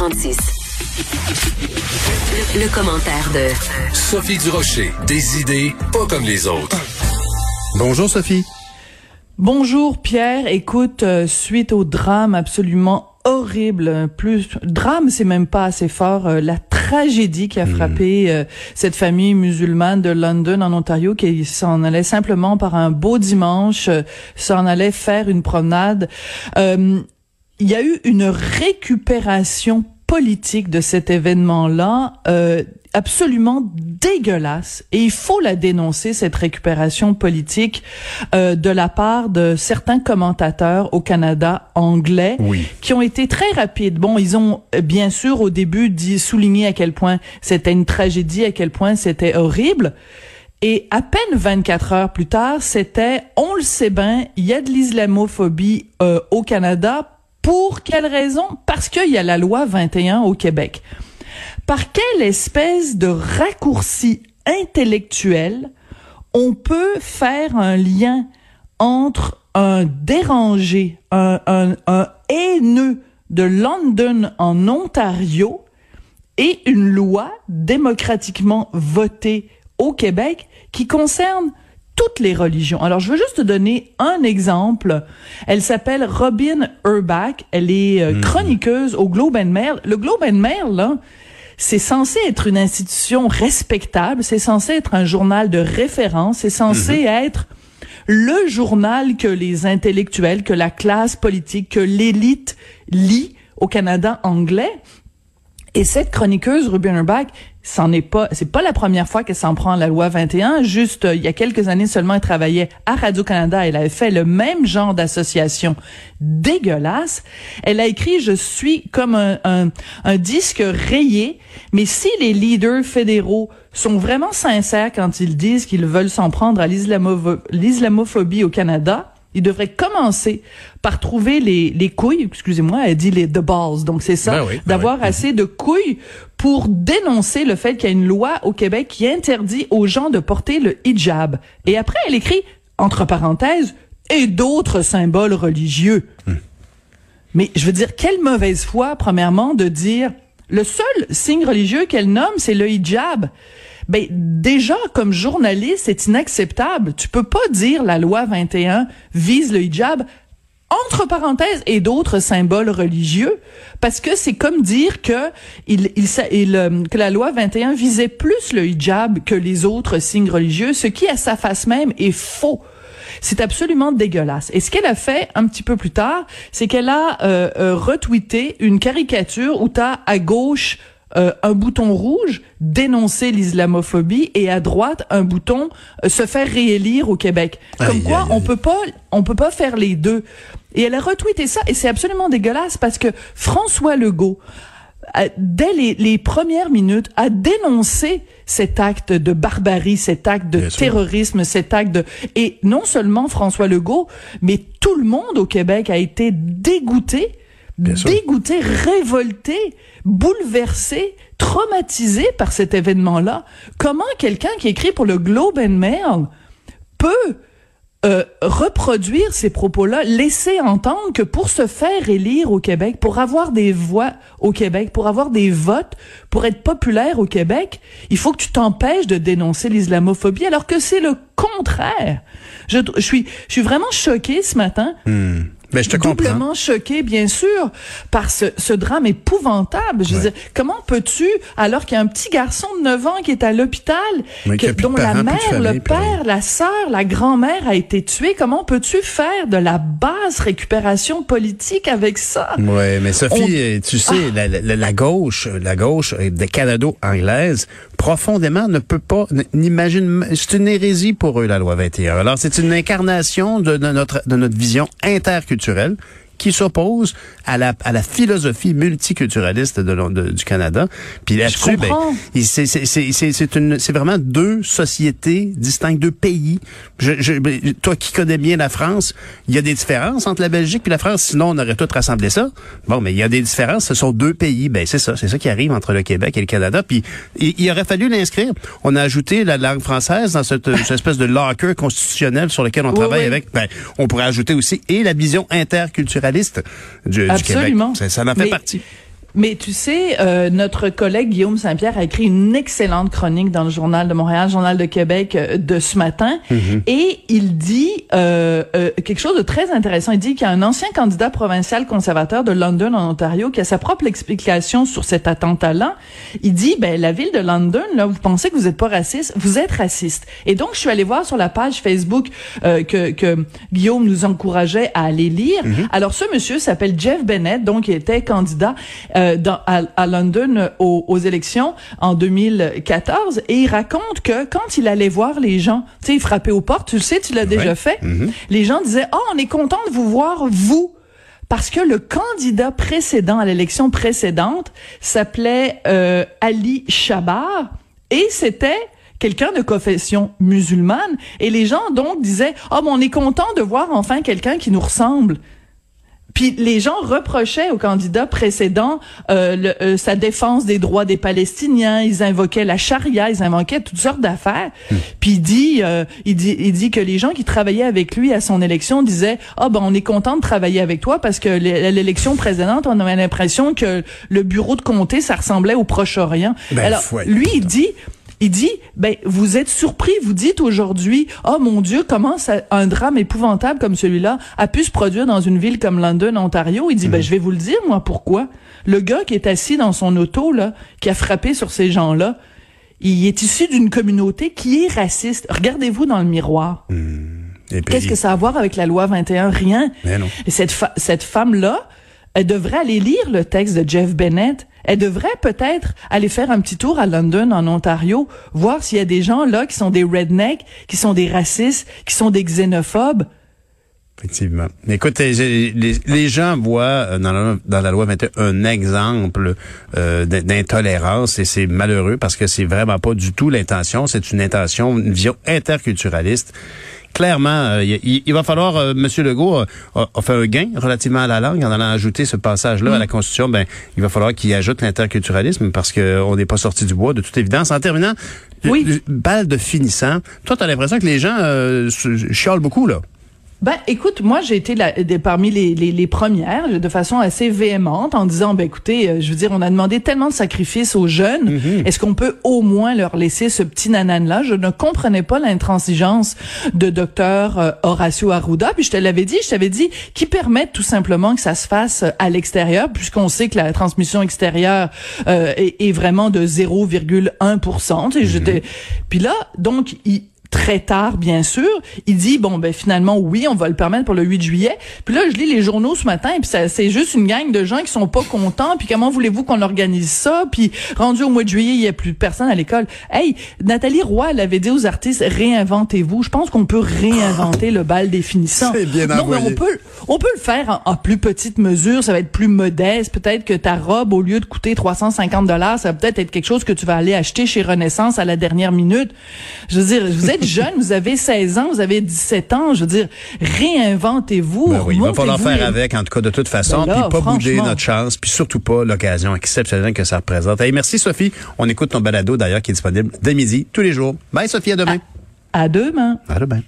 46. Le, le commentaire de Sophie Durocher. Des idées pas comme les autres. Bonjour Sophie. Bonjour Pierre, écoute, euh, suite au drame absolument horrible, plus drame c'est même pas assez fort, euh, la tragédie qui a frappé euh, cette famille musulmane de London en Ontario qui s'en allait simplement par un beau dimanche, euh, s'en allait faire une promenade. Il y a eu une récupération politique de cet événement-là euh, absolument dégueulasse et il faut la dénoncer cette récupération politique euh, de la part de certains commentateurs au Canada anglais Oui. qui ont été très rapides. Bon, ils ont euh, bien sûr au début dit souligné à quel point c'était une tragédie, à quel point c'était horrible. Et à peine 24 heures plus tard, c'était, on le sait bien, il y a de l'islamophobie euh, au Canada. Pour quelle raison? Parce qu'il y a la loi 21 au Québec. Par quelle espèce de raccourci intellectuel on peut faire un lien entre un dérangé, un, haineux de London en Ontario et une loi démocratiquement votée au Québec qui concerne toutes les religions. Alors, je veux juste te donner un exemple. Elle s'appelle Robin Urbach. Elle est euh, chroniqueuse au Globe and Mail. Le Globe and Mail, là, c'est censé être une institution respectable. C'est censé être un journal de référence. C'est censé être le journal que les intellectuels, que la classe politique, que l'élite lit au Canada anglais. Et cette chroniqueuse, Ruben Urbach, c'en est pas, c'est pas la première fois qu'elle s'en prend à la loi 21. Juste, euh, il y a quelques années seulement, elle travaillait à Radio-Canada. Elle avait fait le même genre d'association dégueulasse. Elle a écrit, je suis comme un, un, un disque rayé, mais si les leaders fédéraux sont vraiment sincères quand ils disent qu'ils veulent s'en prendre à l'islamo- l'islamophobie au Canada, ils devraient commencer par trouver les, les couilles, excusez-moi, elle dit les the balls, donc c'est ça, Ben oui, ben d'avoir oui. assez de couilles pour dénoncer le fait qu'il y a une loi au Québec qui interdit aux gens de porter le hijab. Et après, elle écrit, entre parenthèses, et d'autres symboles religieux. Mais je veux dire, quelle mauvaise foi, premièrement, de dire le seul signe religieux qu'elle nomme, c'est le hijab. Ben, déjà, comme journaliste, c'est inacceptable. Tu peux pas dire la loi 21 vise le hijab entre parenthèses et d'autres symboles religieux parce que c'est comme dire que il, il, il, euh, que la loi 21 visait plus le hijab que les autres signes religieux ce qui à sa face même est faux c'est absolument dégueulasse. Et ce qu'elle a fait un petit peu plus tard, c'est qu'elle a euh, euh, retweeté une caricature où t'as à gauche euh, un bouton rouge, dénoncer l'islamophobie, et à droite un bouton euh, se faire réélire au Québec. Comme quoi, aïe, on peut pas, on peut pas faire les deux. Et elle a retweeté ça, et c'est absolument dégueulasse parce que François Legault, dès les, les premières minutes, a dénoncé cet acte de barbarie, cet acte de Bien sûr. terrorisme, cet acte de... Et non seulement François Legault, mais tout le monde au Québec a été dégoûté, Bien sûr. dégoûté, révolté, bouleversé, traumatisé par cet événement-là. Comment quelqu'un qui écrit pour le Globe and Mail peut euh, reproduire ces propos-là, laisser entendre que pour se faire élire au Québec, pour avoir des voix au Québec, pour avoir des votes, pour être populaire au Québec, il faut que tu t'empêches de dénoncer l'islamophobie, alors que c'est le contraire. Je, je suis, je suis vraiment choquée ce matin. Ben, je te comprends. Doublement choquée, bien sûr, par ce, ce drame épouvantable. Je veux Ouais. dire, comment peux-tu, alors qu'il y a un petit garçon de 9 ans qui est à l'hôpital, Mais dont la parents, mère, famille, le père, la sœur, la grand-mère a été tuée, comment peux-tu faire de la basse récupération politique avec ça? Ouais, mais Sophie, On- euh, tu sais, la, la- la gauche, la gauche euh, des Canado-anglaise, profondément ne peut pas, n'imagine, c'est une hérésie pour eux, la loi 21. Alors, c'est une incarnation de, de notre, de notre vision interculturelle culturel qui s'oppose à la, à la philosophie multiculturaliste de, de- du Canada. Puis là-dessus, ben, c'est c'est- c'est- c'est- c'est une- c'est vraiment deux sociétés distinctes, deux pays. Je, je- ben, toi qui connais bien la France, il y a des différences entre la Belgique et la France. Sinon, on aurait tout rassemblé ça. Bon, mais il y a des différences. Ce sont deux pays. Ben c'est ça, c'est ça qui arrive entre le Québec et le Canada. Puis il, il aurait fallu l'inscrire. On a ajouté la langue française dans cette, cette espèce de locker constitutionnel sur lequel on Oui, travaille oui. avec. Ben, on pourrait ajouter aussi et la vision interculturaliste du, du Québec. Absolument. Ça, ça en fait Mais- partie. Mais tu sais, euh, notre collègue Guillaume Saint-Pierre a écrit une excellente chronique dans le journal de Montréal, journal de Québec euh, de ce matin, Mhm. et il dit euh, euh, quelque chose de très intéressant. Il dit qu'il y a un ancien candidat provincial conservateur de London en Ontario qui a sa propre explication sur cet attentat-là. Il dit, ben la ville de London, là, vous pensez que vous êtes pas raciste, vous êtes raciste. Et donc, je suis allée voir sur la page Facebook euh, que, que Guillaume nous encourageait à aller lire. Alors, ce monsieur s'appelle Jeff Bennett, donc il était candidat euh, dans, à, à London euh, aux, aux élections en 2014, et il raconte que quand il allait voir les gens, tu sais, il frappait aux portes, tu le sais, tu l'as déjà fait, les gens disaient, oh, on est content de vous voir, vous. Parce que le candidat précédent à l'élection précédente s'appelait euh, Ali Shabar et c'était quelqu'un de confession musulmane. Et les gens donc disaient "Ah oh, on est content de voir enfin quelqu'un qui nous ressemble." Puis les gens reprochaient au candidat précédent euh, le- euh, sa défense des droits des Palestiniens. Ils invoquaient la charia, ils invoquaient toutes sortes d'affaires. Puis il dit, euh, il dit, il dit que les gens qui travaillaient avec lui à son élection disaient ah ben on est content de travailler avec toi parce que l'élection précédente on avait l'impression que le bureau de comté ça ressemblait au Proche-Orient. Ben, Alors lui il dit il dit, ben, vous êtes surpris, vous dites aujourd'hui, oh mon Dieu, comment ça, un drame épouvantable comme celui-là a pu se produire dans une ville comme London, Ontario. Il dit, ben, je vais vous le dire, moi, pourquoi. Le gars qui est assis dans son auto, là, qui a frappé sur ces gens-là, il est issu d'une communauté qui est raciste. Regardez-vous dans le miroir. Puis- Qu'est-ce que ça a à voir avec la loi 21? Rien. Mais non. Et cette, fa- cette femme-là, elle devrait aller lire le texte de Jeff Bennett. Elle devrait peut-être aller faire un petit tour à London, en Ontario, voir s'il y a des gens là qui sont des rednecks, qui sont des racistes, qui sont des xénophobes. Effectivement. Écoute, les, gens voient euh, dans la, loi 21 un exemple euh, d'in- d'intolérance et c'est malheureux parce que c'est vraiment pas du tout l'intention. C'est une intention, une vision interculturaliste. Clairement, euh, il, va falloir, euh, Monsieur Legault a, a- a fait un gain relativement à la langue en allant ajouter ce passage-là à la Constitution. Ben, il va falloir qu'il ajoute l'interculturalisme parce qu'on n'est pas sorti du bois de toute évidence. En terminant, Oui. balle de finissant. Toi, tu as l'impression que les gens euh, chiolent beaucoup là. Ben, écoute, moi, j'ai été la- des- parmi les, les, les premières, de façon assez véhémente, en disant, ben, écoutez, euh, je veux dire, on a demandé tellement de sacrifices aux jeunes, est-ce qu'on peut au moins leur laisser ce petit nanan-là? Je ne comprenais pas l'intransigeance de docteur euh, Horacio Arruda, puis je te l'avais dit, je t'avais dit, qui permettent tout simplement que ça se fasse euh, à l'extérieur, puisqu'on sait que la transmission extérieure euh, est, est vraiment de 0,1%. Tu sais, j'étais- Puis là, donc, il très tard, bien sûr. Il dit, bon, ben finalement, oui, on va le permettre pour le 8 juillet. Puis là, je lis les journaux ce matin, et puis c'est juste une gang de gens qui sont pas contents. Puis comment voulez-vous qu'on organise ça? Puis rendu au mois de juillet, il y a plus personne à l'école. Hey, Nathalie Roy, elle avait dit aux artistes, réinventez-vous. Je pense qu'on peut réinventer le bal des finissants. C'est bien non, mais on peut, on peut le faire en, en plus petite mesure. Ça va être plus modeste. Peut-être que ta robe, au lieu de coûter 350 dollars, ça va peut-être être quelque chose que tu vas aller acheter chez Renaissance à la dernière minute. Je veux dire, vous êtes jeune, vous avez 16 ans, vous avez 17 ans. Je veux dire, réinventez-vous. Ben oui, il va falloir faire avec, en tout cas, de toute façon, Ben là, puis pas franchement. notre chance, puis surtout pas l'occasion exceptionnelle que ça représente. Hey, merci Sophie. On écoute ton balado d'ailleurs qui est disponible dès midi, tous les jours. Bye Sophie, à demain. À demain. À demain.